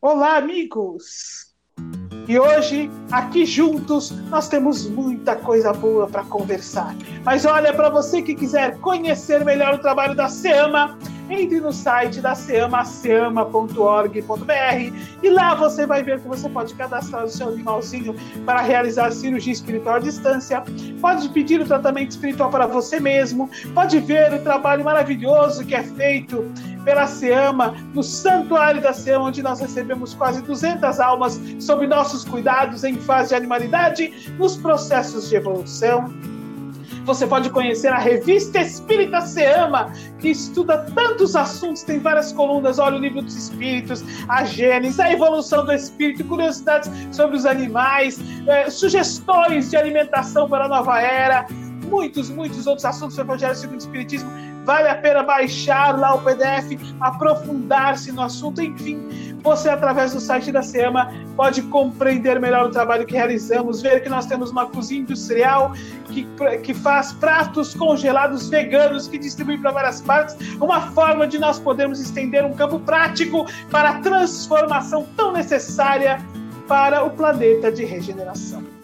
Olá, amigos! E hoje, aqui juntos, nós temos muita coisa boa para conversar. Mas olha, para você que quiser conhecer melhor o trabalho da SEAMA, entre no site da SEAMA, seama.org.br, e lá você vai ver que você pode cadastrar o seu animalzinho para realizar cirurgia espiritual à distância, pode pedir o tratamento espiritual para você mesmo, pode ver o trabalho maravilhoso que é feito pela SEAMA, no Santuário da SEAMA, onde nós recebemos quase 200 almas sob nossos cuidados em fase de animalidade, nos processos de evolução você pode conhecer a revista Espírita Se Ama, que estuda tantos assuntos, tem várias colunas, olha o livro dos espíritos, a gênese, a evolução do espírito, curiosidades sobre os animais, é, sugestões de alimentação para a nova era, muitos, muitos outros assuntos do Evangelho segundo o Espiritismo. Vale a pena baixar lá o PDF, aprofundar-se no assunto, enfim você, através do site da SEMA, pode compreender melhor o trabalho que realizamos, ver que nós temos uma cozinha industrial que, que faz pratos congelados veganos que distribui para várias partes, uma forma de nós podermos estender um campo prático para a transformação tão necessária para o planeta de regeneração.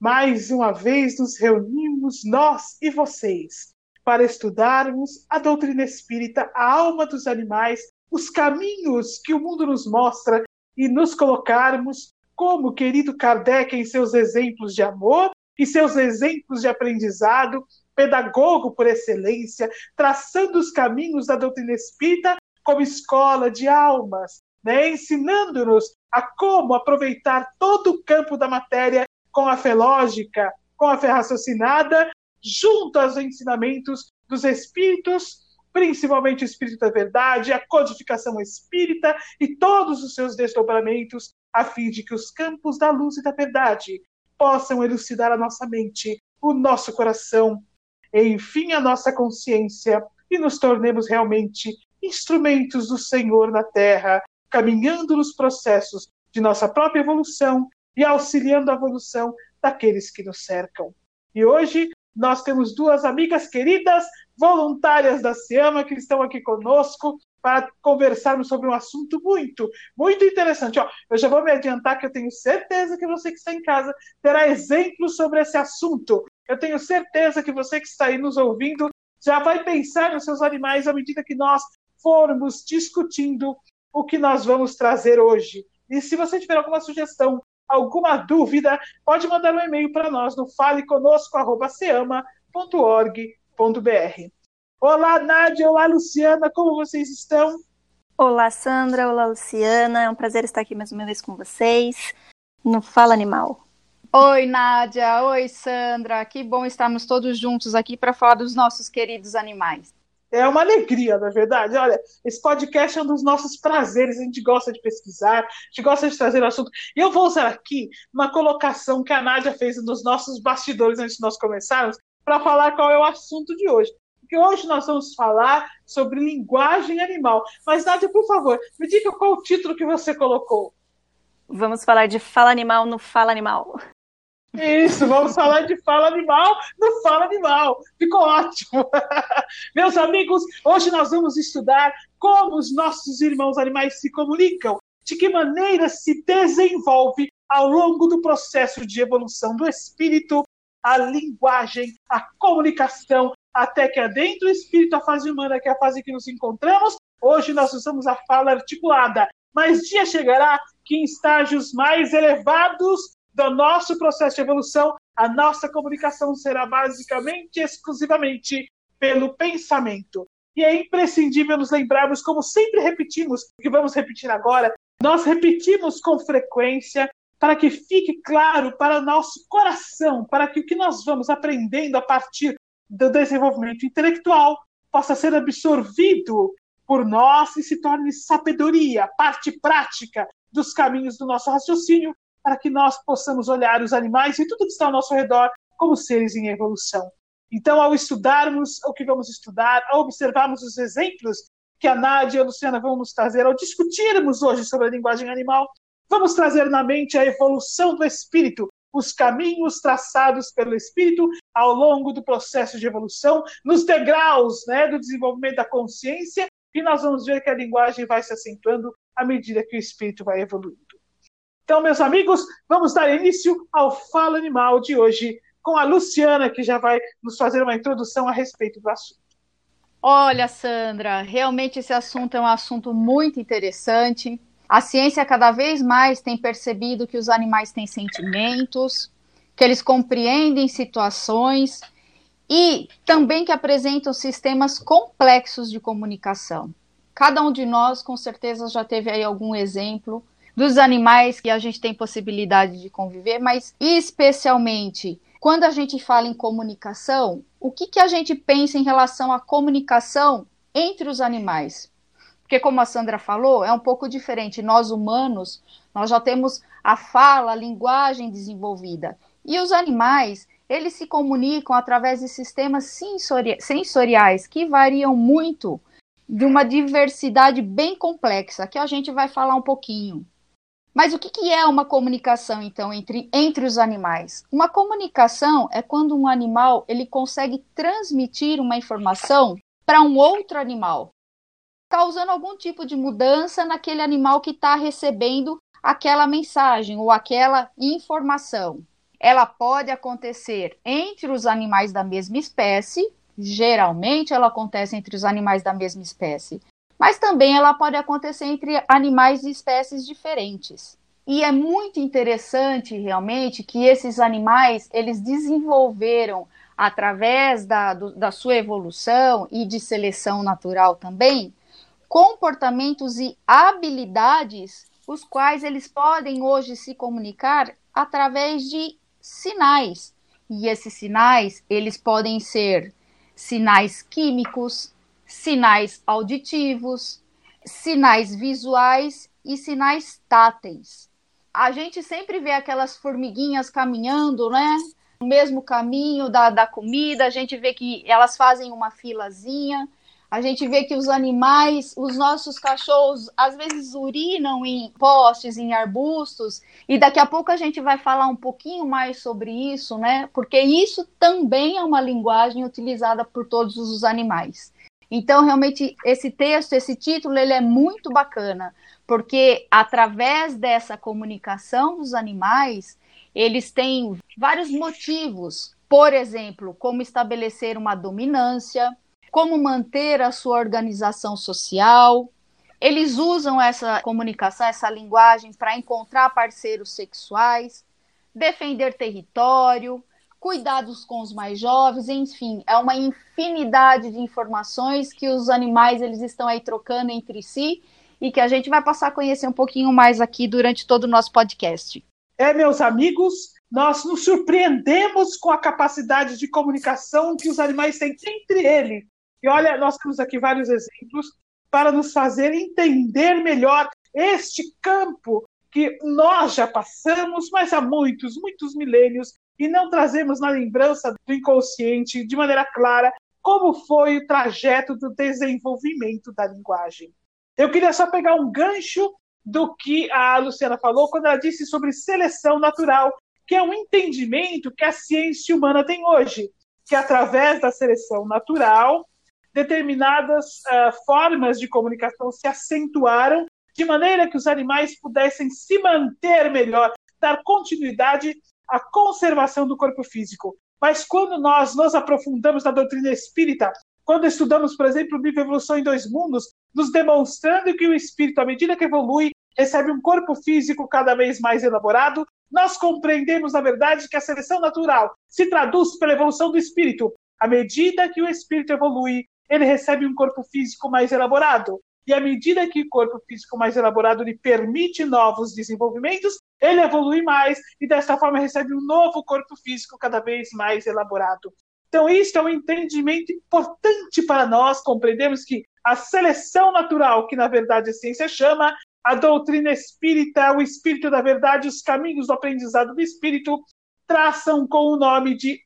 Mais uma vez nos reunimos, nós e vocês, para estudarmos a doutrina espírita, a alma dos animais, os caminhos que o mundo nos mostra e nos colocarmos como querido Kardec em seus exemplos de amor e seus exemplos de aprendizado, pedagogo por excelência, traçando os caminhos da doutrina espírita como escola de almas, né? ensinando-nos a como aproveitar todo o campo da matéria com a fé lógica, com a fé raciocinada, junto aos ensinamentos dos espíritos, principalmente o espírito da verdade, a codificação espírita e todos os seus desdobramentos, a fim de que os campos da luz e da verdade possam elucidar a nossa mente, o nosso coração, e, enfim, a nossa consciência, e nos tornemos realmente instrumentos do Senhor na Terra, caminhando nos processos de nossa própria evolução e auxiliando a evolução daqueles que nos cercam. E hoje nós temos duas amigas queridas, voluntárias da SEAMA, que estão aqui conosco para conversarmos sobre um assunto muito, muito interessante. Ó, eu já vou me adiantar que eu tenho certeza que você que está em casa terá exemplos sobre esse assunto. Eu tenho certeza que você que está aí nos ouvindo já vai pensar nos seus animais à medida que nós formos discutindo o que nós vamos trazer hoje. E se você tiver alguma sugestão alguma dúvida, pode mandar um e-mail para nós no faleconosco.seama.org.br. Olá, Nádia. Olá, Luciana. Como vocês estão? Olá, Sandra. Olá, Luciana. É um prazer estar aqui mais uma vez com vocês no Fala Animal. Oi, Nádia. Oi, Sandra. Que bom estarmos todos juntos aqui para falar dos nossos queridos animais. É uma alegria, na é verdade. Olha, esse podcast é um dos nossos prazeres, a gente gosta de pesquisar, a gente gosta de trazer o assunto. E eu vou usar aqui uma colocação que a Nádia fez nos nossos bastidores antes de nós começarmos, para falar qual é o assunto de hoje. Porque hoje nós vamos falar sobre linguagem animal. Mas, Nádia, por favor, me diga qual o título que você colocou. Vamos falar de Fala Animal no Fala Animal. Isso, vamos falar de fala animal no Fala Animal. Ficou ótimo. Meus amigos, hoje nós vamos estudar como os nossos irmãos animais se comunicam, de que maneira se desenvolve ao longo do processo de evolução do espírito a linguagem, a comunicação, até que adentro do espírito, a fase humana, que é a fase que nos encontramos, hoje nós usamos a fala articulada. Mas dia chegará que em estágios mais elevados do nosso processo de evolução, a nossa comunicação será basicamente, exclusivamente pelo pensamento. E é imprescindível nos lembrarmos, como sempre repetimos, que vamos repetir agora, nós repetimos com frequência para que fique claro para nosso coração, para que o que nós vamos aprendendo a partir do desenvolvimento intelectual possa ser absorvido por nós e se torne sabedoria, parte prática dos caminhos do nosso raciocínio para que nós possamos olhar os animais e tudo que está ao nosso redor como seres em evolução. Então, ao estudarmos o que vamos estudar, ao observarmos os exemplos que a Nádia e a Luciana vão nos trazer, ao discutirmos hoje sobre a linguagem animal, vamos trazer na mente a evolução do espírito os caminhos traçados pelo espírito ao longo do processo de evolução, nos degraus né, do desenvolvimento da consciência, e nós vamos ver que a linguagem vai se acentuando à medida que o espírito vai evoluindo. Então, meus amigos, vamos dar início ao Fala Animal de hoje com a Luciana, que já vai nos fazer uma introdução a respeito do assunto. Olha, Sandra, realmente esse assunto é um assunto muito interessante. A ciência cada vez mais tem percebido que os animais têm sentimentos, que eles compreendem situações e também que apresentam sistemas complexos de comunicação. Cada um de nós, com certeza, já teve aí algum exemplo dos animais que a gente tem possibilidade de conviver, mas especialmente quando a gente fala em comunicação, o que, que a gente pensa em relação à comunicação entre os animais? Porque, como a Sandra falou, é um pouco diferente. Nós humanos, nós já temos a fala, a linguagem desenvolvida. E os animais, eles se comunicam através de sistemas sensori sensoriais que variam muito de uma diversidade bem complexa, que a gente vai falar um pouquinho. Mas o que, que é uma comunicação, então, entre, entre os animais? Uma comunicação é quando um animal ele consegue transmitir uma informação para um outro animal causando algum tipo de mudança naquele animal que está recebendo aquela mensagem ou aquela informação. Ela pode acontecer entre os animais da mesma espécie, geralmente ela acontece entre os animais da mesma espécie, mas também ela pode acontecer entre animais de espécies diferentes. E é muito interessante realmente que esses animais eles desenvolveram através da, do, da sua evolução e de seleção natural também comportamentos e habilidades os quais eles podem hoje se comunicar através de sinais. E esses sinais, eles podem ser sinais químicos, sinais auditivos, sinais visuais e sinais táteis. A gente sempre vê aquelas formiguinhas caminhando, né? No mesmo caminho da, da comida, a gente vê que elas fazem uma filazinha a gente vê que os animais, os nossos cachorros, às vezes urinam em postes, em arbustos, e daqui a pouco a gente vai falar um pouquinho mais sobre isso, né? Porque isso também é uma linguagem utilizada por todos os animais. Então, realmente, esse texto, esse título, ele é muito bacana, porque através dessa comunicação dos animais, eles têm vários motivos. Por exemplo, como estabelecer uma dominância, como manter a sua organização social. Eles usam essa comunicação, essa linguagem para encontrar parceiros sexuais, defender território, cuidados com os mais jovens, enfim, é uma infinidade de informações que os animais eles estão aí trocando entre si e que a gente vai passar a conhecer um pouquinho mais aqui durante todo o nosso podcast. É, meus amigos, nós nos surpreendemos com a capacidade de comunicação que os animais têm entre eles. E olha, nós temos aqui vários exemplos para nos fazer entender melhor este campo que nós já passamos, mas há muitos, muitos milênios, e não trazemos na lembrança do inconsciente de maneira clara como foi o trajeto do desenvolvimento da linguagem. Eu queria só pegar um gancho do que a Luciana falou quando ela disse sobre seleção natural, que é um entendimento que a ciência humana tem hoje, que através da seleção natural determinadas uh, formas de comunicação se acentuaram de maneira que os animais pudessem se manter melhor, dar continuidade à conservação do corpo físico. Mas quando nós nos aprofundamos na doutrina espírita, quando estudamos, por exemplo, o livro Evolução em Dois Mundos, nos demonstrando que o espírito, à medida que evolui, recebe um corpo físico cada vez mais elaborado, nós compreendemos, na verdade, que a seleção natural se traduz pela evolução do espírito. À medida que o espírito evolui, ele recebe um corpo físico mais elaborado. E à medida que o corpo físico mais elaborado lhe permite novos desenvolvimentos, ele evolui mais e desta forma recebe um novo corpo físico cada vez mais elaborado. Então, isso é um entendimento importante para nós compreendermos que a seleção natural, que na verdade a ciência chama, a doutrina espírita, o espírito da verdade, os caminhos do aprendizado do espírito, traçam com o nome de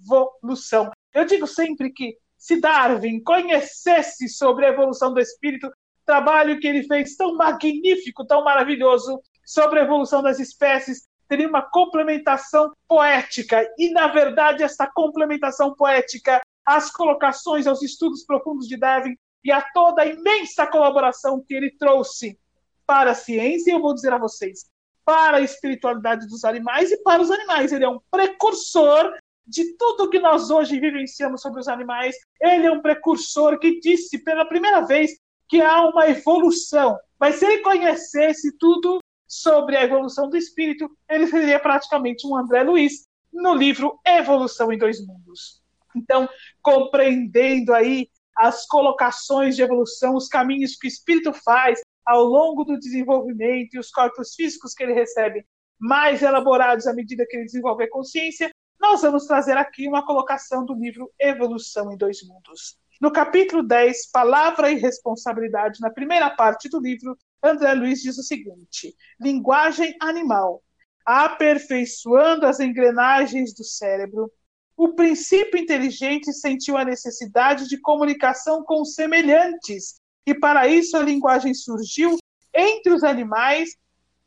evolução. Eu digo sempre que se Darwin conhecesse sobre a evolução do espírito, trabalho que ele fez tão magnífico, tão maravilhoso sobre a evolução das espécies, teria uma complementação poética. E, na verdade, essa complementação poética às colocações, aos estudos profundos de Darwin e a toda a imensa colaboração que ele trouxe para a ciência, eu vou dizer a vocês, para a espiritualidade dos animais e para os animais. Ele é um precursor de tudo que nós hoje vivenciamos sobre os animais. Ele é um precursor que disse pela primeira vez que há uma evolução. Mas se ele conhecesse tudo sobre a evolução do espírito, ele seria praticamente um André Luiz no livro Evolução em Dois Mundos. Então, compreendendo aí as colocações de evolução, os caminhos que o espírito faz ao longo do desenvolvimento e os corpos físicos que ele recebe mais elaborados à medida que ele desenvolve a consciência, nós vamos trazer aqui uma colocação do livro Evolução em Dois Mundos. No capítulo 10, Palavra e Responsabilidade, na primeira parte do livro, André Luiz diz o seguinte: linguagem animal, aperfeiçoando as engrenagens do cérebro, o princípio inteligente sentiu a necessidade de comunicação com semelhantes, e para isso a linguagem surgiu entre os animais,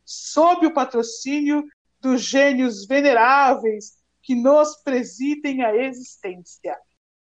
sob o patrocínio dos gênios veneráveis que nos presidem a existência.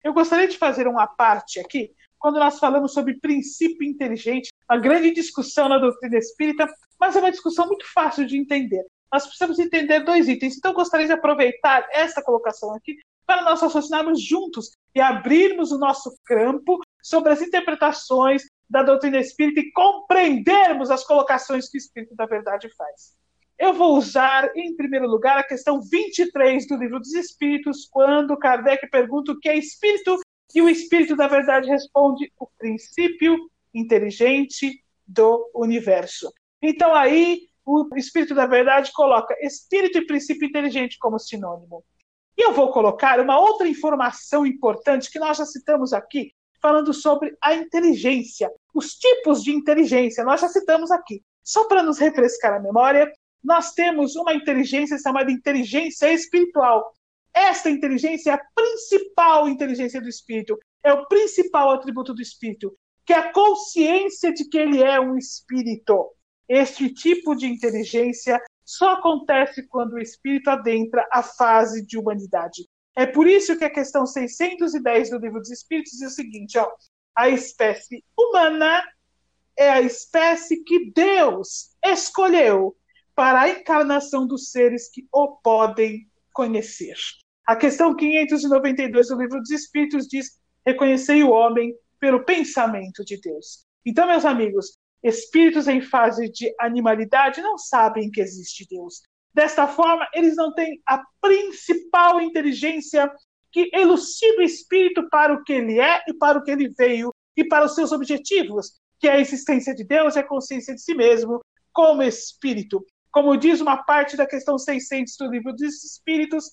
Eu gostaria de fazer uma parte aqui, quando nós falamos sobre princípio inteligente, uma grande discussão na doutrina espírita, mas é uma discussão muito fácil de entender. Nós precisamos entender dois itens. Então, eu gostaria de aproveitar essa colocação aqui para nós raciocinarmos juntos e abrirmos o nosso campo sobre as interpretações da doutrina espírita e compreendermos as colocações que o Espírito da Verdade faz. Eu vou usar, em primeiro lugar, a questão 23 do Livro dos Espíritos, quando Kardec pergunta o que é espírito, e o Espírito da Verdade responde o princípio inteligente do universo. Então, aí, o Espírito da Verdade coloca espírito e princípio inteligente como sinônimo. E eu vou colocar uma outra informação importante que nós já citamos aqui, falando sobre a inteligência, os tipos de inteligência, nós já citamos aqui. Só para nos refrescar a memória, nós temos uma inteligência chamada inteligência espiritual. Esta inteligência é a principal inteligência do espírito, é o principal atributo do espírito, que a consciência de que ele é um espírito. Este tipo de inteligência só acontece quando o espírito adentra a fase de humanidade. É por isso que a questão 610 do Livro dos Espíritos diz o seguinte: ó, a espécie humana é a espécie que Deus escolheu para a encarnação dos seres que o podem conhecer. A questão 592 do Livro dos Espíritos diz: reconhecei o homem pelo pensamento de Deus. Então, meus amigos, espíritos em fase de animalidade não sabem que existe Deus. Desta forma, eles não têm a principal inteligência que elucida o espírito para o que ele é e para o que ele veio e para os seus objetivos, que é a existência de Deus e a consciência de si mesmo como espírito. Como diz uma parte da questão 600 do livro dos Espíritos,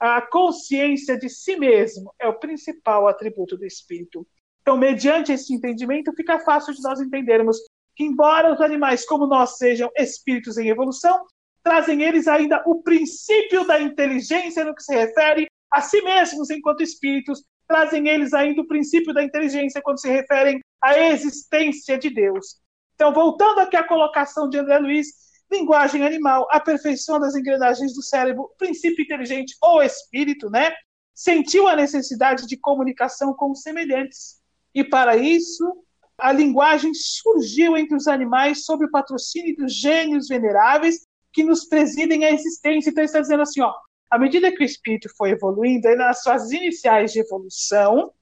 a consciência de si mesmo é o principal atributo do espírito. Então, mediante esse entendimento, fica fácil de nós entendermos que, embora os animais como nós sejam espíritos em evolução, trazem eles ainda o princípio da inteligência no que se refere a si mesmos enquanto espíritos, trazem eles ainda o princípio da inteligência quando se referem à existência de Deus. Então, voltando aqui à colocação de André Luiz, linguagem animal, aperfeiçoando as engrenagens do cérebro, princípio inteligente ou espírito, né? Sentiu a necessidade de comunicação com os semelhantes. E para isso, a linguagem surgiu entre os animais sob o patrocínio dos gênios veneráveis que nos presidem a existência. Então, ele está dizendo assim, ó, à medida que o espírito foi evoluindo, nas suas iniciais de evolução,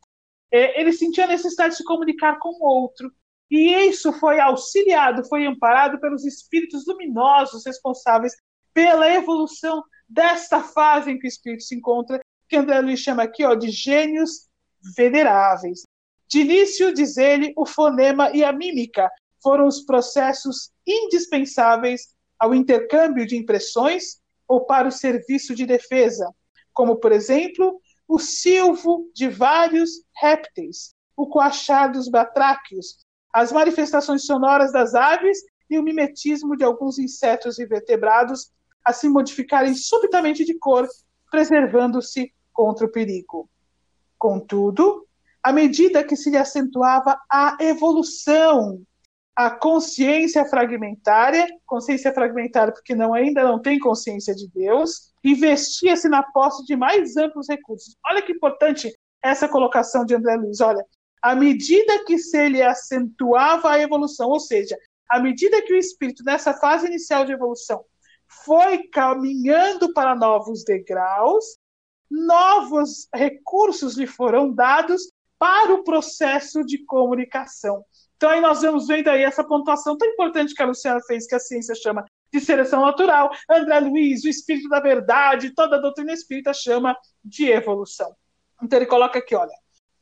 é, ele sentia a necessidade de se comunicar com o outro. E isso foi auxiliado, foi amparado pelos espíritos luminosos responsáveis pela evolução desta fase em que o espírito se encontra, que André Luiz chama aqui ó, de gênios veneráveis. De início, diz ele, o fonema e a mímica foram os processos indispensáveis ao intercâmbio de impressões ou para o serviço de defesa, como, por exemplo, o silvo de vários répteis, o coachar dos batráquios, as manifestações sonoras das aves e o mimetismo de alguns insetos invertebrados a se modificarem subitamente de cor, preservando-se contra o perigo. Contudo, à medida que se lhe acentuava a evolução a consciência fragmentária, consciência fragmentária porque não ainda não tem consciência de Deus, investia-se na posse de mais amplos recursos. Olha que importante essa colocação de André Luiz. Olha, à medida que se ele acentuava a evolução, ou seja, à medida que o espírito nessa fase inicial de evolução foi caminhando para novos degraus, novos recursos lhe foram dados para o processo de comunicação. Então aí nós vamos vendo aí essa pontuação tão importante que a Luciana fez, que a ciência chama de seleção natural, André Luiz, o espírito da verdade, toda a doutrina espírita chama de evolução. Então ele coloca aqui, olha,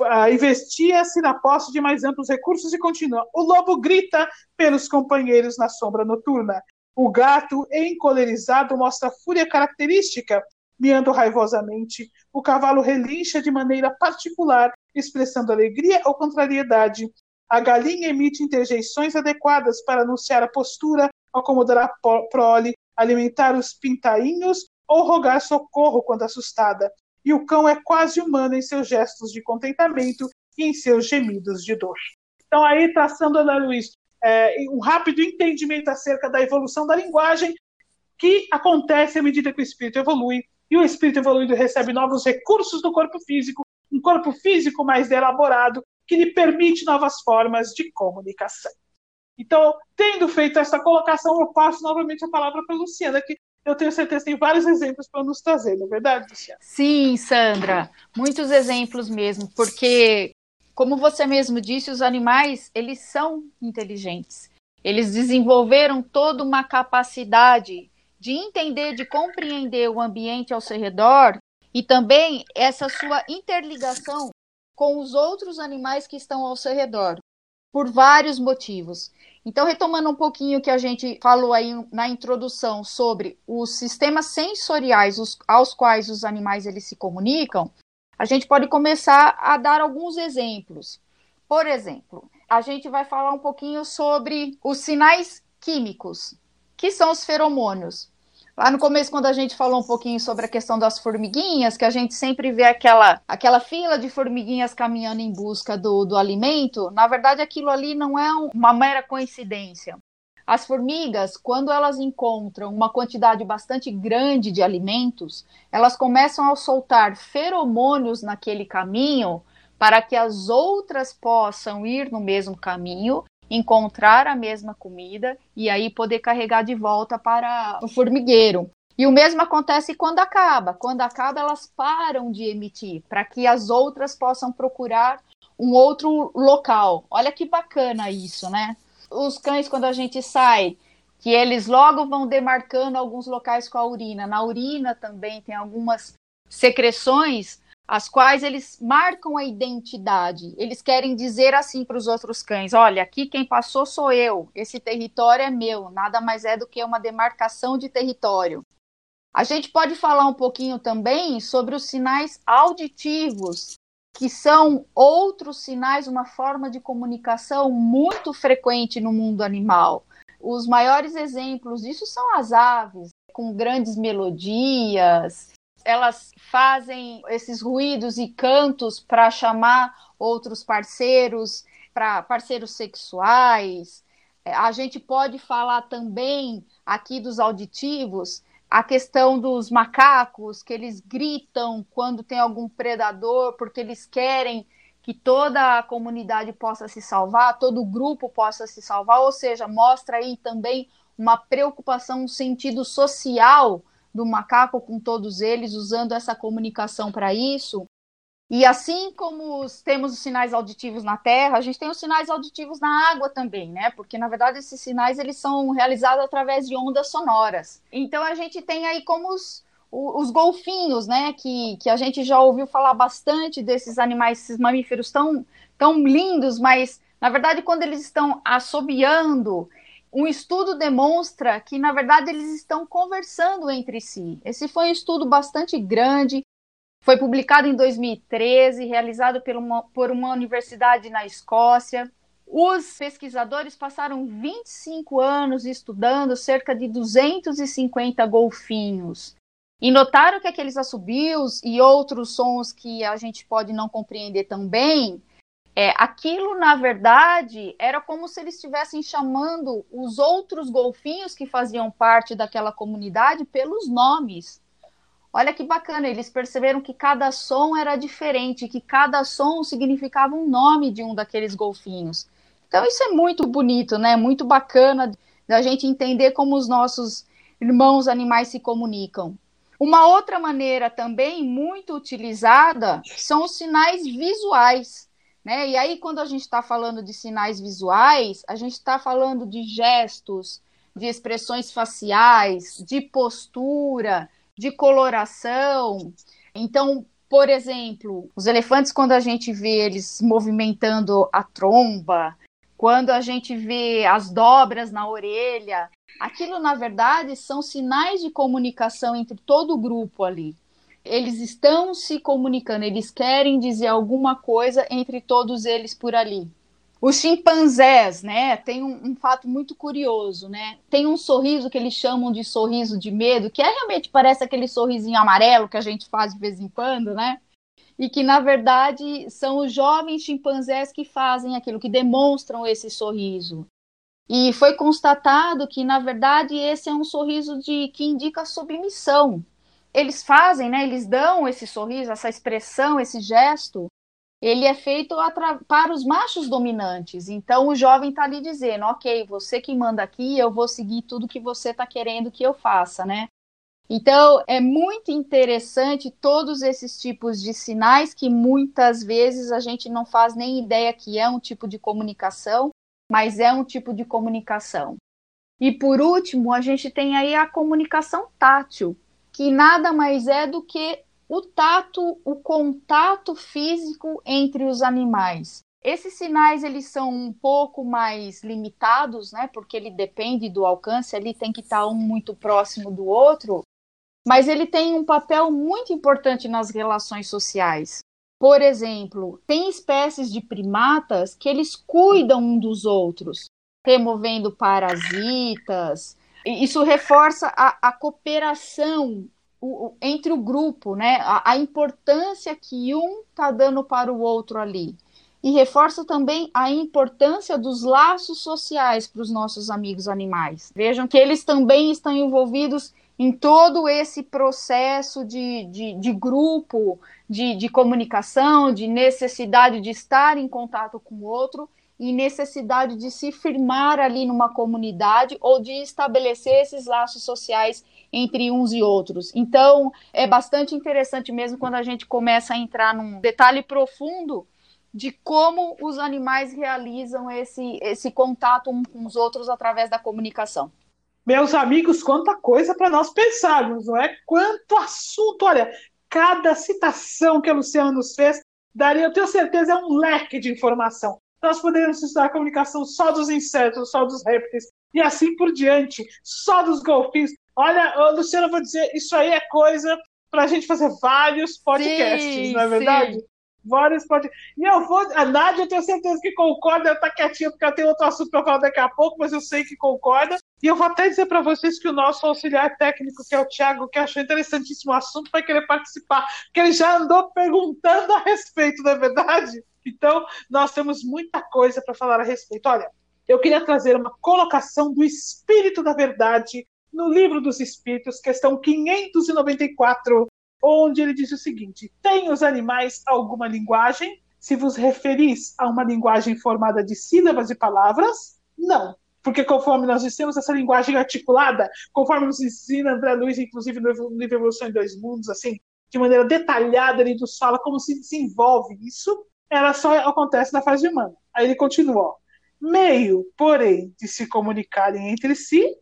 uh, investia-se na posse de mais amplos recursos e continua. O lobo grita pelos companheiros na sombra noturna. O gato, encolerizado, mostra fúria característica, miando raivosamente. O cavalo relincha de maneira particular, expressando alegria ou contrariedade. A galinha emite interjeições adequadas para anunciar a postura, acomodar a prole, alimentar os pintainhos ou rogar socorro quando assustada e o cão é quase humano em seus gestos de contentamento e em seus gemidos de dor. Então, aí, traçando, Ana Luiz, é, um rápido entendimento acerca da evolução da linguagem que acontece à medida que o espírito evolui, e o espírito evoluído recebe novos recursos do corpo físico, um corpo físico mais elaborado, que lhe permite novas formas de comunicação. Então, tendo feito essa colocação, eu passo novamente a palavra para a Luciana, que eu tenho certeza tem vários exemplos para nos trazer, não é verdade, Luciana? Sim, Sandra, muitos exemplos mesmo, porque, como você mesmo disse, os animais, eles são inteligentes. Eles desenvolveram toda uma capacidade de entender, de compreender o ambiente ao seu redor e também essa sua interligação com os outros animais que estão ao seu redor, por vários motivos. Então, retomando um pouquinho o que a gente falou aí na introdução sobre os sistemas sensoriais os, aos quais os animais eles se comunicam, a gente pode começar a dar alguns exemplos. Por exemplo, a gente vai falar um pouquinho sobre os sinais químicos, que são os feromônios. Lá no começo, quando a gente falou um pouquinho sobre a questão das formiguinhas, que a gente sempre vê aquela, aquela fila de formiguinhas caminhando em busca do, do alimento, na verdade aquilo ali não é uma mera coincidência. As formigas, quando elas encontram uma quantidade bastante grande de alimentos, elas começam a soltar feromônios naquele caminho para que as outras possam ir no mesmo caminho encontrar a mesma comida e aí poder carregar de volta para o formigueiro. E o mesmo acontece quando acaba. Quando acaba, elas param de emitir para que as outras possam procurar um outro local. Olha que bacana isso, né? Os cães, quando a gente sai, que eles logo vão demarcando alguns locais com a urina. Na urina também tem algumas secreções as quais eles marcam a identidade. Eles querem dizer assim para os outros cães: olha, aqui quem passou sou eu, esse território é meu, nada mais é do que uma demarcação de território. A gente pode falar um pouquinho também sobre os sinais auditivos, que são outros sinais, uma forma de comunicação muito frequente no mundo animal. Os maiores exemplos disso são as aves, com grandes melodias, elas fazem esses ruídos e cantos para chamar outros parceiros, para parceiros sexuais. É, a gente pode falar também aqui dos auditivos, a questão dos macacos, que eles gritam quando tem algum predador, porque eles querem que toda a comunidade possa se salvar, todo o grupo possa se salvar, ou seja, mostra aí também uma preocupação, um sentido social do macaco com todos eles, usando essa comunicação para isso. E assim como temos os sinais auditivos na terra, a gente tem os sinais auditivos na água também, né? Porque na verdade esses sinais eles são realizados através de ondas sonoras. Então a gente tem aí como os, os golfinhos, né? Que, que a gente já ouviu falar bastante desses animais, esses mamíferos tão, tão lindos, mas na verdade quando eles estão assobiando, um estudo demonstra que, na verdade, eles estão conversando entre si. Esse foi um estudo bastante grande, foi publicado em 2013, realizado por uma, por uma universidade na Escócia. Os pesquisadores passaram 25 anos estudando cerca de 250 golfinhos e notaram que aqueles assobios e outros sons que a gente pode não compreender tão bem É, aquilo, na verdade, era como se eles estivessem chamando os outros golfinhos que faziam parte daquela comunidade pelos nomes. Olha que bacana, eles perceberam que cada som era diferente, que cada som significava um nome de um daqueles golfinhos. Então isso é muito bonito, né? Muito bacana da gente entender como os nossos irmãos animais se comunicam. Uma outra maneira também muito utilizada são os sinais visuais. Né? E aí, quando a gente está falando de sinais visuais, a gente está falando de gestos, de expressões faciais, de postura, de coloração. Então, por exemplo, os elefantes, quando a gente vê eles movimentando a tromba, quando a gente vê as dobras na orelha, aquilo na verdade são sinais de comunicação entre todo o grupo ali. Eles estão se comunicando, eles querem dizer alguma coisa entre todos eles por ali. Os chimpanzés, né, tem um, um, fato muito curioso, né? Tem um sorriso que eles chamam de sorriso de medo, que é realmente parece aquele sorrisinho amarelo que a gente faz de vez em quando, né? E que na verdade são os jovens chimpanzés que fazem aquilo, que demonstram esse sorriso. E foi constatado que na verdade esse é um sorriso de que indica submissão. Eles fazem, né? Eles dão esse sorriso, essa expressão, esse gesto ele é feito para os machos dominantes. Então o jovem está ali dizendo, ok, você que manda aqui, eu vou seguir tudo que você está querendo que eu faça, né? Então é muito interessante todos esses tipos de sinais que muitas vezes a gente não faz nem ideia que é um tipo de comunicação, mas é um tipo de comunicação. E por último, a gente tem aí a comunicação tátil, que nada mais é do que o tato, o contato físico entre os animais. Esses sinais eles são um pouco mais limitados, né? Porque ele depende do alcance, ele tem que estar um muito próximo do outro, mas ele tem um papel muito importante nas relações sociais. Por exemplo, tem espécies de primatas que eles cuidam um dos outros, removendo parasitas. Isso reforça a, a cooperação o, entre o grupo, né? A, a importância que um está dando para o outro ali. E reforça também a importância dos laços sociais para os nossos amigos animais. Vejam que eles também estão envolvidos em todo esse processo de, de, de grupo, de, de comunicação, de necessidade de estar em contato com o outro e necessidade de se firmar ali numa comunidade ou de estabelecer esses laços sociais entre uns e outros. Então, é bastante interessante mesmo quando a gente começa a entrar num detalhe profundo de como os animais realizam esse, esse contato uns com os outros através da comunicação. Meus amigos, quanta coisa para nós pensarmos, não é? Quanto assunto, olha, cada citação que a Luciana nos fez daria, eu tenho certeza, é um leque de informação. Nós poderíamos estudar a comunicação só dos insetos, só dos répteis, e assim por diante, só dos golfinhos. Olha, Luciana, eu vou dizer, isso aí é coisa para a gente fazer vários podcasts, sim, não é verdade? Sim. Vários podcasts. E eu vou. A Nádia, eu tenho certeza que concorda, ela está quietinha, porque ela tem outro assunto para falar daqui a pouco, mas eu sei que concorda. E eu vou até dizer para vocês que o nosso auxiliar técnico, que é o Thiago, que achou interessantíssimo o assunto, vai querer participar, porque ele já andou perguntando a respeito, não é verdade? Então, nós temos muita coisa para falar a respeito. Olha, eu queria trazer uma colocação do Espírito da Verdade no Livro dos Espíritos, questão 594, onde ele diz o seguinte: Tem os animais alguma linguagem? Se vos referis a uma linguagem formada de sílabas e palavras, não. Porque conforme nós dissemos, essa linguagem articulada, conforme nos ensina André Luiz, inclusive no livro Evolução em Dois Mundos, assim, de maneira detalhada, ele nos fala como se desenvolve isso, ela só acontece na fase humana. Aí ele continua, ó, meio, porém, de se comunicarem entre si,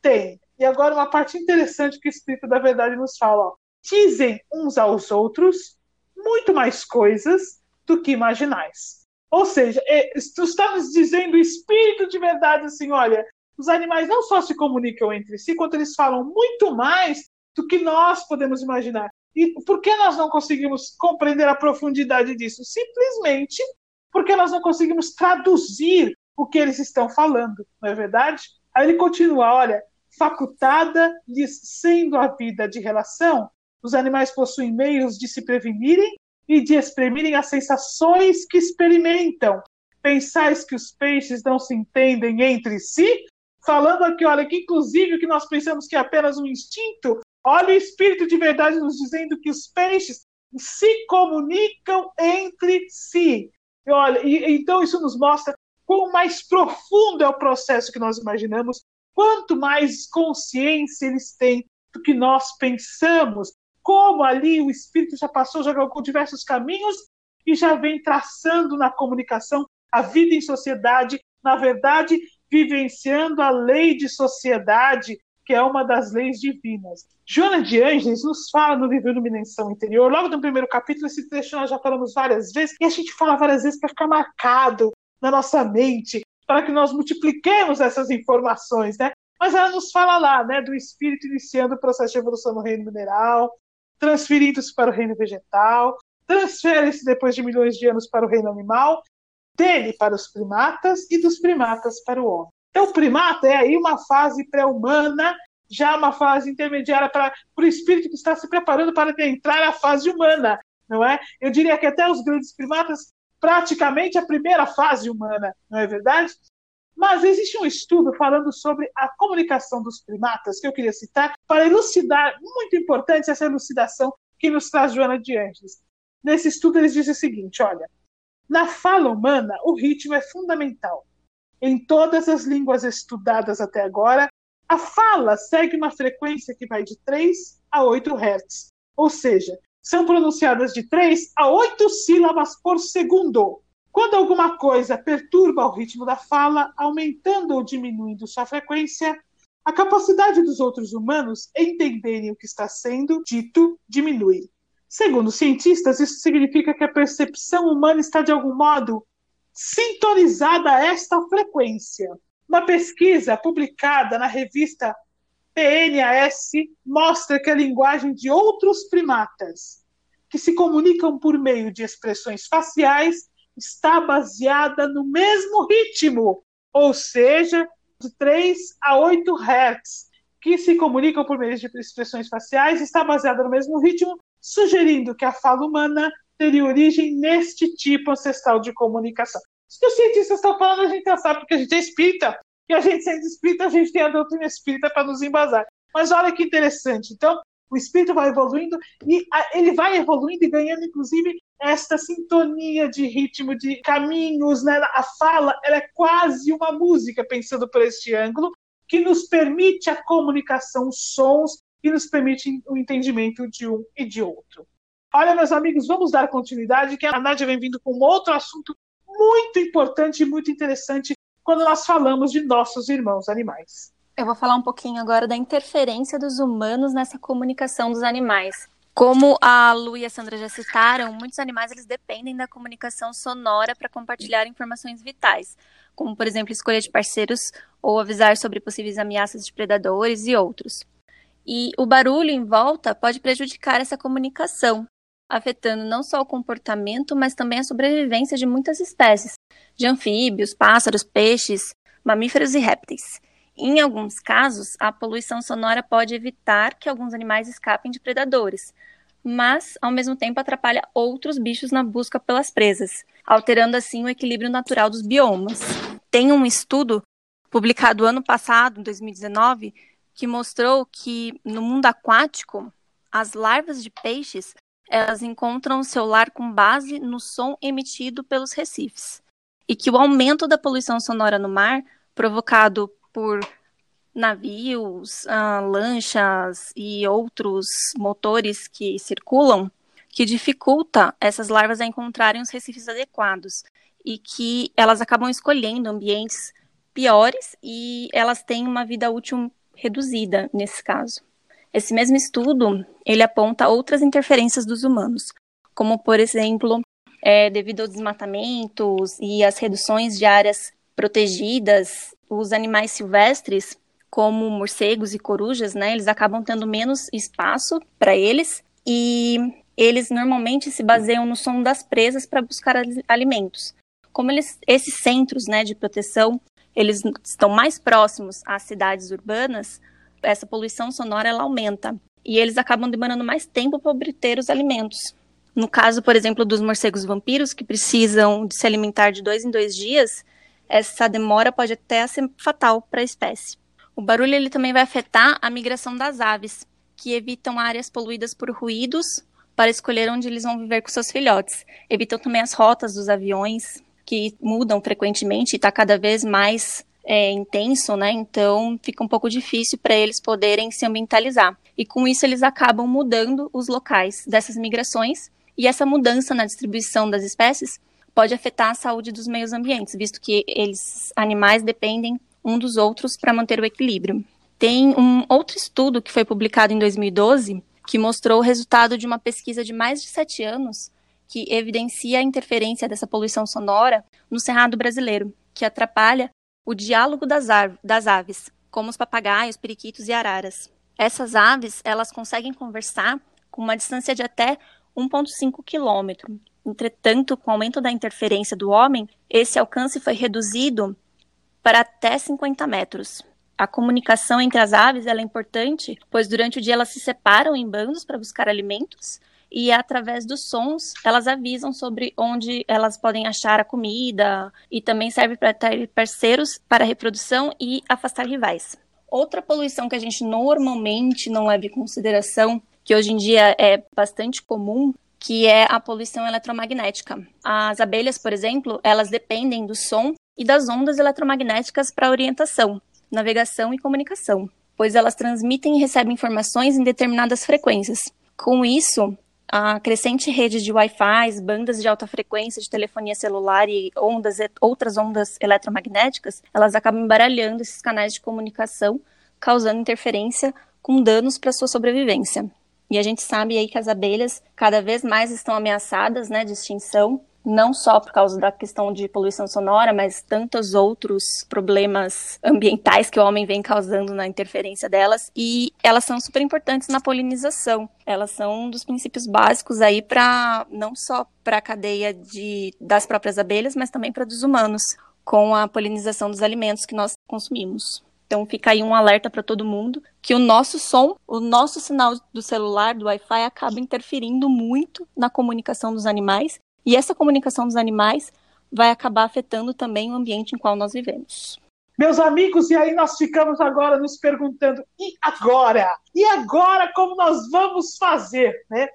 tem e agora uma parte interessante que o Espírito da Verdade nos fala. Ó. Dizem uns aos outros muito mais coisas do que imaginais. Ou seja, é, tu estamos dizendo o Espírito de Verdade assim, olha, os animais não só se comunicam entre si, quanto eles falam muito mais do que nós podemos imaginar. E por que nós não conseguimos compreender a profundidade disso? Simplesmente porque nós não conseguimos traduzir o que eles estão falando, não é verdade? Aí ele continua, olha, facultada lhes sendo a vida de relação, os animais possuem meios de se prevenirem e de exprimirem as sensações que experimentam. Pensais que os peixes não se entendem entre si? Falando aqui, olha, que inclusive o que nós pensamos que é apenas um instinto, olha o Espírito de verdade nos dizendo que os peixes se comunicam entre si. E olha, e, então isso nos mostra quão mais profundo é o processo que nós imaginamos, quanto mais consciência eles têm do que nós pensamos, como ali o Espírito já passou, já colocou diversos caminhos e já vem traçando na comunicação a vida em sociedade, na verdade, vivenciando a lei de sociedade, que é uma das leis divinas. Joana de Angeles nos fala no livro Iluminação Interior, logo no primeiro capítulo, esse trecho nós já falamos várias vezes, e a gente fala várias vezes para ficar marcado na nossa mente, para que nós multipliquemos essas informações, né? Mas ela nos fala lá, né, do espírito iniciando o processo de evolução no reino mineral, transferindo-se para o reino vegetal, transfere-se depois de milhões de anos para o reino animal, dele para os primatas e dos primatas para o homem. Então, o primata é aí uma fase pré-humana, já uma fase intermediária para o espírito que está se preparando para entrar a fase humana, não é? Eu diria que até os grandes primatas, praticamente a primeira fase humana, não é verdade? Mas existe um estudo falando sobre a comunicação dos primatas, que eu queria citar, para elucidar, muito importante essa elucidação que nos traz Joana de Angeles. Nesse estudo, eles dizem o seguinte: olha, na fala humana, o ritmo é fundamental. Em todas as línguas estudadas até agora, a fala segue uma frequência que vai de 3 a 8 Hz, ou seja, são pronunciadas de 3 a 8 sílabas por segundo. Quando alguma coisa perturba o ritmo da fala, aumentando ou diminuindo sua frequência, a capacidade dos outros humanos entenderem o que está sendo dito diminui. Segundo cientistas, isso significa que a percepção humana está, de algum modo, sintonizada a esta frequência. Uma pesquisa publicada na revista PNAS mostra que a linguagem de outros primatas, que se comunicam por meio de expressões faciais, está baseada no mesmo ritmo, ou seja, de 3 a 8 Hz, que se comunicam por meio de expressões faciais, está baseada no mesmo ritmo, sugerindo que a fala humana teria origem neste tipo ancestral de comunicação. Se os cientistas estão falando, a gente já sabe, porque a gente é espírita, e a gente sendo espírita, a gente tem a doutrina espírita para nos embasar. Mas olha que interessante. Então, o espírito vai evoluindo e ele vai evoluindo e ganhando, inclusive, esta sintonia de ritmo, de caminhos, né? A fala, ela é quase uma música, pensando por este ângulo, que nos permite a comunicação, sons, e nos permite o entendimento de um e de outro. Olha, meus amigos, vamos dar continuidade, que a Nádia vem vindo com outro assunto muito importante e muito interessante quando nós falamos de nossos irmãos animais. Eu vou falar um pouquinho agora da interferência dos humanos nessa comunicação dos animais. Como a Lu e a Sandra já citaram, muitos animais eles dependem da comunicação sonora para compartilhar informações vitais, como por exemplo escolha de parceiros ou avisar sobre possíveis ameaças de predadores e outros. E o barulho em volta pode prejudicar essa comunicação, afetando não só o comportamento, mas também a sobrevivência de muitas espécies, de anfíbios, pássaros, peixes, mamíferos e répteis. Em alguns casos, a poluição sonora pode evitar que alguns animais escapem de predadores, mas ao mesmo tempo atrapalha outros bichos na busca pelas presas, alterando assim o equilíbrio natural dos biomas. Tem um estudo publicado ano passado, 2019, que mostrou que no mundo aquático, as larvas de peixes elas encontram seu lar com base no som emitido pelos recifes. E que o aumento da poluição sonora no mar, provocado por navios, uh, lanchas e outros motores que circulam, que dificulta essas larvas a encontrarem os recifes adequados e que elas acabam escolhendo ambientes piores e elas têm uma vida útil reduzida nesse caso. Esse mesmo estudo, ele aponta outras interferências dos humanos, como, por exemplo, é, devido aos desmatamentos e às reduções de áreas protegidas, os animais silvestres, como morcegos e corujas, né, eles acabam tendo menos espaço para eles e eles normalmente se baseiam no som das presas para buscar alimentos. Como eles, esses centros né, de proteção eles estão mais próximos às cidades urbanas, essa poluição sonora ela aumenta e eles acabam demandando mais tempo para obter os alimentos. No caso, por exemplo, dos morcegos vampiros, que precisam de se alimentar de dois em dois dias, essa demora pode até ser fatal para a espécie. O barulho ele também vai afetar a migração das aves, que evitam áreas poluídas por ruídos para escolher onde eles vão viver com seus filhotes. Evitam também as rotas dos aviões, que mudam frequentemente e está cada vez mais é, intenso, né? Então fica um pouco difícil para eles poderem se ambientalizar. E com isso eles acabam mudando os locais dessas migrações. E essa mudança na distribuição das espécies pode afetar a saúde dos meios ambientes, visto que eles animais dependem um dos outros para manter o equilíbrio. Tem um outro estudo que foi publicado em 2012 que mostrou o resultado de uma pesquisa de mais de sete anos que evidencia a interferência dessa poluição sonora no cerrado brasileiro, que atrapalha o diálogo das, das aves, como os papagaios, periquitos e araras. Essas aves, elas conseguem conversar com uma distância de até 1,5 quilômetro. Entretanto, com o aumento da interferência do homem, esse alcance foi reduzido para até 50 metros. A comunicação entre as aves é importante, pois durante o dia elas se separam em bandos para buscar alimentos e através dos sons elas avisam sobre onde elas podem achar a comida e também serve para ter parceiros para reprodução e afastar rivais. Outra poluição que a gente normalmente não leva em consideração, que hoje em dia é bastante comum, que é a poluição eletromagnética. As abelhas, por exemplo, elas dependem do som e das ondas eletromagnéticas para orientação, navegação e comunicação, pois elas transmitem e recebem informações em determinadas frequências. Com isso, a crescente rede de Wi-Fi, bandas de alta frequência de telefonia celular e ondas, outras ondas eletromagnéticas, elas acabam embaralhando esses canais de comunicação, causando interferência com danos para sua sobrevivência. E a gente sabe aí que as abelhas cada vez mais estão ameaçadas né, de extinção, não só por causa da questão de poluição sonora, mas tantos outros problemas ambientais que o homem vem causando na interferência delas, e elas são super importantes na polinização. Elas são um dos princípios básicos aí para não só para a cadeia de, das próprias abelhas, mas também para dos humanos, com a polinização dos alimentos que nós consumimos. Então fica aí um alerta para todo mundo que o nosso som, o nosso sinal do celular, do Wi-Fi, acaba interferindo muito na comunicação dos animais e essa comunicação dos animais vai acabar afetando também o ambiente em qual nós vivemos. Meus amigos, e aí nós ficamos agora nos perguntando: e agora? E agora como nós vamos fazer, né?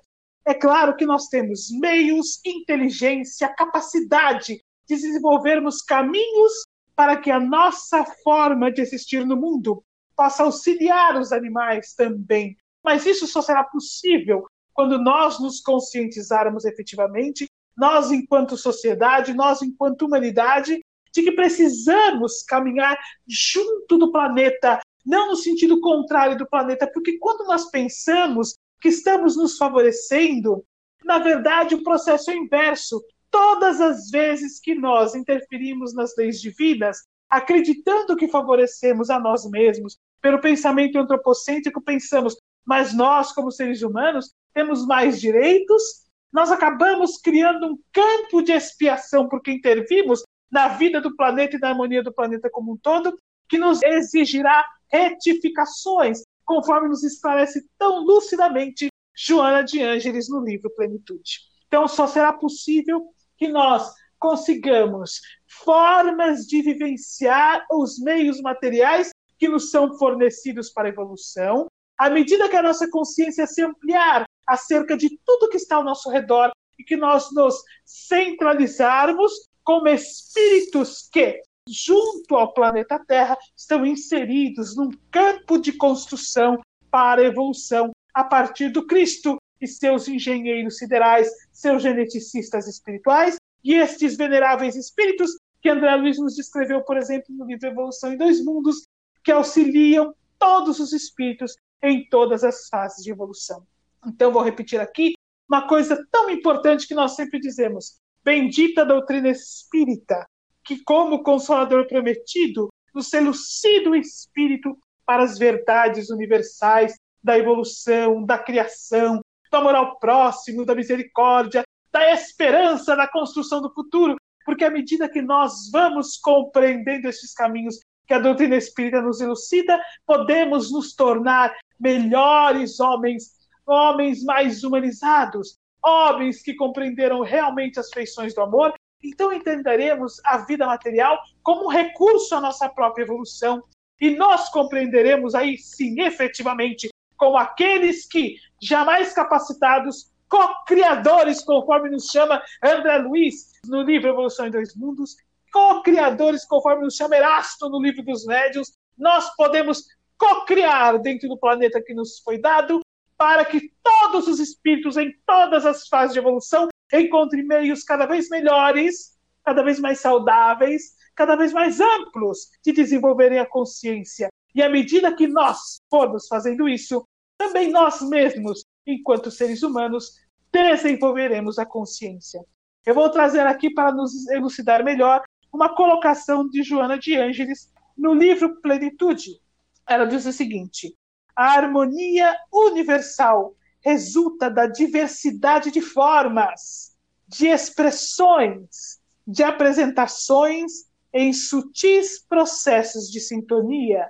É claro que nós temos meios, inteligência, capacidade de desenvolvermos caminhos para que a nossa forma de existir no mundo possa auxiliar os animais também. Mas isso só será possível quando nós nos conscientizarmos efetivamente nós enquanto sociedade, nós enquanto humanidade, de que precisamos caminhar junto do planeta, não no sentido contrário do planeta, porque quando nós pensamos que estamos nos favorecendo, na verdade o processo é inverso. Todas as vezes que nós interferimos nas leis divinas, acreditando que favorecemos a nós mesmos, pelo pensamento antropocêntrico, pensamos, mas nós, como seres humanos, temos mais direitos nós acabamos criando um campo de expiação porque intervimos na vida do planeta e na harmonia do planeta como um todo, que nos exigirá retificações, conforme nos esclarece tão lucidamente Joana de Ângeles no livro Plenitude. Então, só será possível que nós consigamos formas de vivenciar os meios materiais que nos são fornecidos para a evolução, à medida que a nossa consciência se ampliar acerca de tudo que está ao nosso redor e que nós nos centralizarmos como espíritos que, junto ao planeta Terra, estão inseridos num campo de construção para a evolução a partir do Cristo e seus engenheiros siderais, seus geneticistas espirituais e estes veneráveis espíritos que André Luiz nos descreveu, por exemplo, no livro Evolução em Dois Mundos, que auxiliam todos os espíritos em todas as fases de evolução. Então, vou repetir aqui uma coisa tão importante que nós sempre dizemos: bendita doutrina espírita, que, como consolador prometido, nos elucida o espírito para as verdades universais da evolução, da criação, do amor ao próximo, da misericórdia, da esperança, da construção do futuro, porque à medida que nós vamos compreendendo esses caminhos que a doutrina espírita nos elucida, podemos nos tornar melhores homens homens mais humanizados, homens que compreenderam realmente as feições do amor, então entenderemos a vida material como um recurso à nossa própria evolução. E nós compreenderemos aí sim, efetivamente, como aqueles que, jamais capacitados, co-criadores, conforme nos chama André Luiz no livro Evolução em Dois Mundos, co-criadores, conforme nos chama Erasto no livro dos Médios, nós podemos co-criar dentro do planeta que nos foi dado para que todos os espíritos em todas as fases de evolução encontrem meios cada vez melhores, cada vez mais saudáveis, cada vez mais amplos de desenvolverem a consciência. E à medida que nós formos fazendo isso, também nós mesmos, enquanto seres humanos, desenvolveremos a consciência. Eu vou trazer aqui para nos elucidar melhor uma colocação de Joana de Ângeles no livro Plenitude. Ela diz o seguinte: a harmonia universal resulta da diversidade de formas, de expressões, de apresentações em sutis processos de sintonia,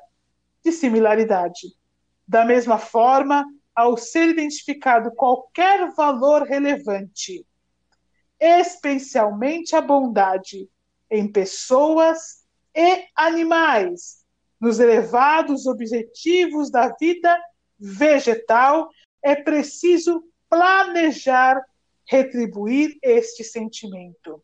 de similaridade. Da mesma forma, ao ser identificado qualquer valor relevante, especialmente a bondade, em pessoas e animais, nos elevados objetivos da vida vegetal, é preciso planejar retribuir este sentimento.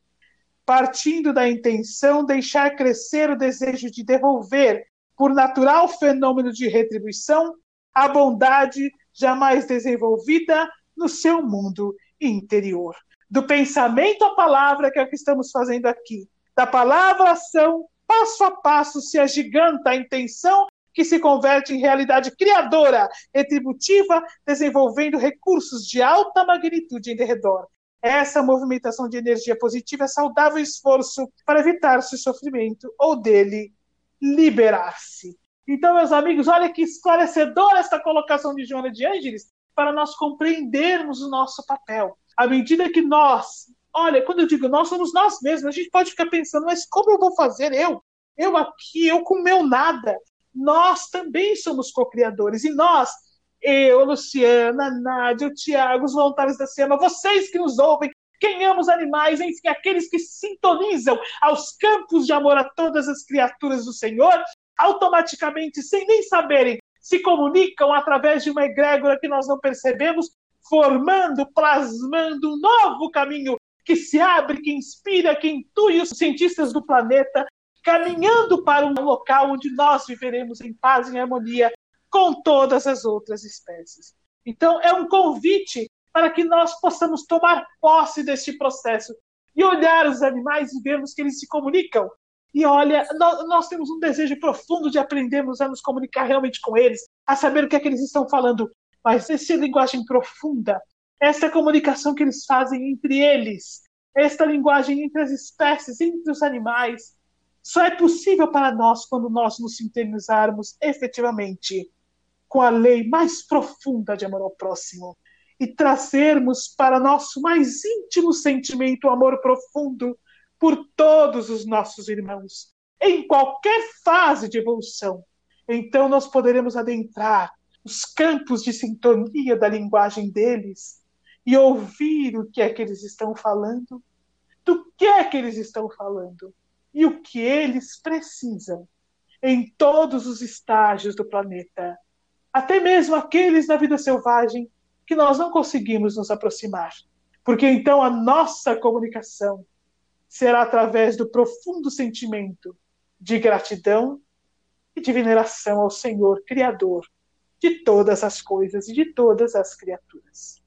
Partindo da intenção deixar crescer o desejo de devolver, por natural fenômeno de retribuição, a bondade jamais desenvolvida no seu mundo interior. Do pensamento à palavra, que é o que estamos fazendo aqui, da palavra ação, passo a passo se agiganta a intenção que se converte em realidade criadora, retributiva, desenvolvendo recursos de alta magnitude em derredor. Essa movimentação de energia positiva é saudável esforço para evitar-se o sofrimento ou dele liberar-se. Então, meus amigos, olha que esclarecedora esta colocação de Joana de Ângeles para nós compreendermos o nosso papel. À medida que nós Olha, quando eu digo nós, somos nós mesmos. A gente pode ficar pensando, mas como eu vou fazer eu? Eu aqui, eu com meu nada. Nós também somos co-criadores. E nós, eu, Luciana, Nádia, o Tiago, os voluntários da SEMA, vocês que nos ouvem, quem ama os animais, enfim, aqueles que sintonizam aos campos de amor a todas as criaturas do Senhor, automaticamente, sem nem saberem, se comunicam através de uma egrégora que nós não percebemos, formando, plasmando um novo caminho que se abre, que inspira, que intui os cientistas do planeta, caminhando para um local onde nós viveremos em paz e em harmonia com todas as outras espécies. Então, é um convite para que nós possamos tomar posse deste processo e olhar os animais e vermos que eles se comunicam. E olha, nós, nós, temos um desejo profundo de aprendermos a nos comunicar realmente com eles, a saber o que é que eles estão falando. Mas essa linguagem profunda, essa comunicação que eles fazem entre eles, esta linguagem entre as espécies, entre os animais, só é possível para nós quando nós nos sintonizarmos efetivamente com a lei mais profunda de amor ao próximo e trazermos para nosso mais íntimo sentimento o amor profundo por todos os nossos irmãos, em qualquer fase de evolução. Então nós poderemos adentrar os campos de sintonia da linguagem deles e ouvir o que é que eles estão falando, do que é que eles estão falando e o que eles precisam em todos os estágios do planeta, até mesmo aqueles da vida selvagem que nós não conseguimos nos aproximar, porque então a nossa comunicação será através do profundo sentimento de gratidão e de veneração ao Senhor Criador de todas as coisas e de todas as criaturas.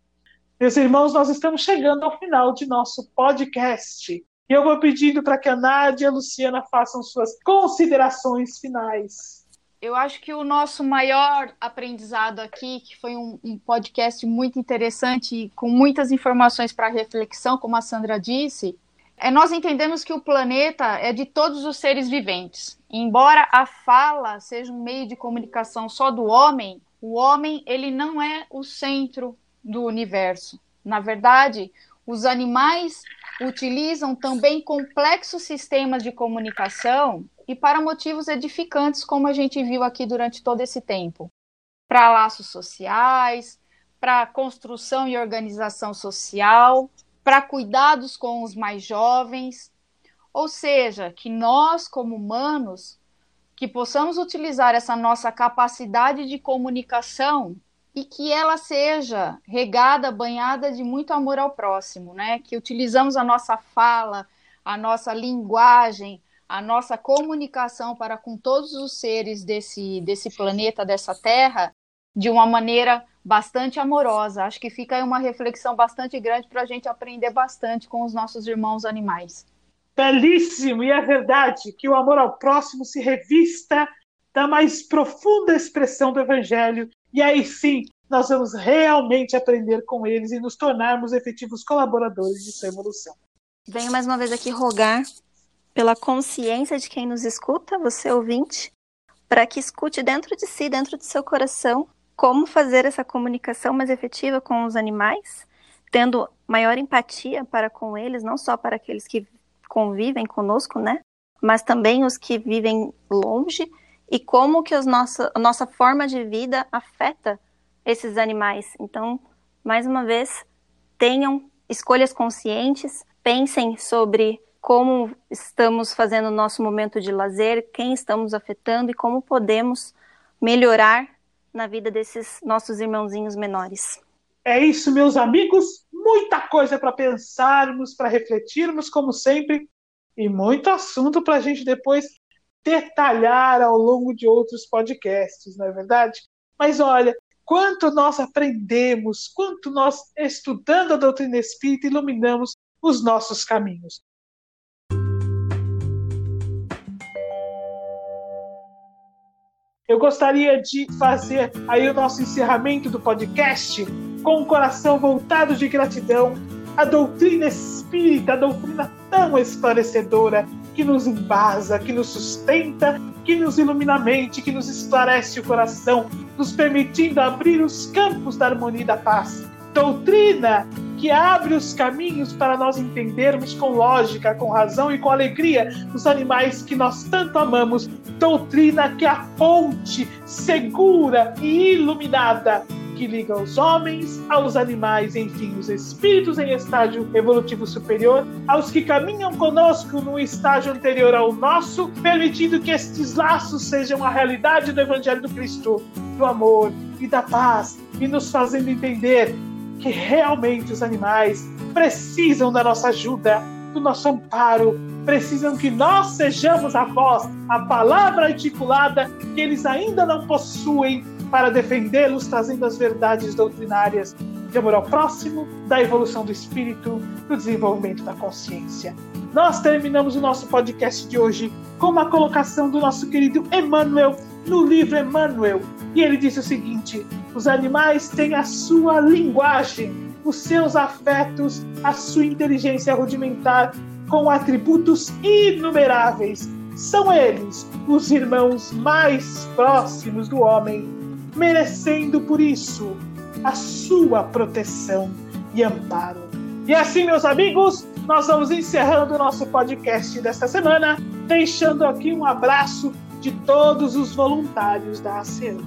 Meus irmãos, nós estamos chegando ao final de nosso podcast. E eu vou pedindo para que a Nádia e a Luciana façam suas considerações finais. Eu acho que o nosso maior aprendizado aqui, que foi um, um podcast muito interessante, com muitas informações para reflexão, como a Sandra disse, é nós entendemos que o planeta é de todos os seres viventes. Embora a fala seja um meio de comunicação só do homem, o homem ele não é o centro do universo. Na verdade, os animais utilizam também complexos sistemas de comunicação e para motivos edificantes, como a gente viu aqui durante todo esse tempo. Para laços sociais, para construção e organização social, para cuidados com os mais jovens. Ou seja, que nós, como humanos, que possamos utilizar essa nossa capacidade de comunicação e que ela seja regada, banhada de muito amor ao próximo, né? Que utilizamos a nossa fala, a nossa linguagem, a nossa comunicação para com todos os seres desse, desse planeta, dessa Terra, de uma maneira bastante amorosa. Acho que fica aí uma reflexão bastante grande para a gente aprender bastante com os nossos irmãos animais. Belíssimo! E é verdade que o amor ao próximo se revista da mais profunda expressão do Evangelho, e aí sim nós vamos realmente aprender com eles e nos tornarmos efetivos colaboradores de sua evolução. Venho mais uma vez aqui rogar pela consciência de quem nos escuta, você ouvinte, para que escute dentro de si, dentro do seu coração, como fazer essa comunicação mais efetiva com os animais, tendo maior empatia para com eles, não só para aqueles que convivem conosco, né? Mas também os que vivem longe e como que os nossa, a nossa forma de vida afeta esses animais. Então, mais uma vez, tenham escolhas conscientes, pensem sobre como estamos fazendo o nosso momento de lazer, quem estamos afetando e como podemos melhorar na vida desses nossos irmãozinhos menores. É isso, meus amigos. Muita coisa para pensarmos, para refletirmos, como sempre, e muito assunto para a gente depois detalhar ao longo de outros podcasts, não é verdade? Mas olha, quanto nós aprendemos, quanto nós, estudando a doutrina espírita, iluminamos os nossos caminhos. Eu gostaria de fazer aí o nosso encerramento do podcast com o coração voltado de gratidão à doutrina espírita, a doutrina tão esclarecedora que nos embasa, que nos sustenta, que nos ilumina a mente, que nos esclarece o coração, nos permitindo abrir os campos da harmonia e da paz. Doutrina que abre os caminhos para nós entendermos com lógica, com razão e com alegria os animais que nós tanto amamos. Doutrina que é a ponte segura e iluminada que liga os homens aos animais, enfim, os espíritos em estágio evolutivo superior, aos que caminham conosco no estágio anterior ao nosso, permitindo que estes laços sejam a realidade do Evangelho do Cristo, do amor e da paz, e nos fazendo entender que realmente os animais precisam da nossa ajuda, do nosso amparo, precisam que nós sejamos a voz, a palavra articulada que eles ainda não possuem para defendê-los, trazendo as verdades doutrinárias de amor ao próximo, da evolução do espírito, do desenvolvimento da consciência. Nós terminamos o nosso podcast de hoje com uma colocação do nosso querido Emmanuel no livro Emmanuel. E ele disse o seguinte: os animais têm a sua linguagem, os seus afetos, a sua inteligência rudimentar, com atributos inumeráveis. São eles os irmãos mais próximos do homem, merecendo por isso a sua proteção e amparo. E assim, meus amigos, nós vamos encerrando o nosso podcast desta semana, deixando aqui um abraço de todos os voluntários da ASEAN.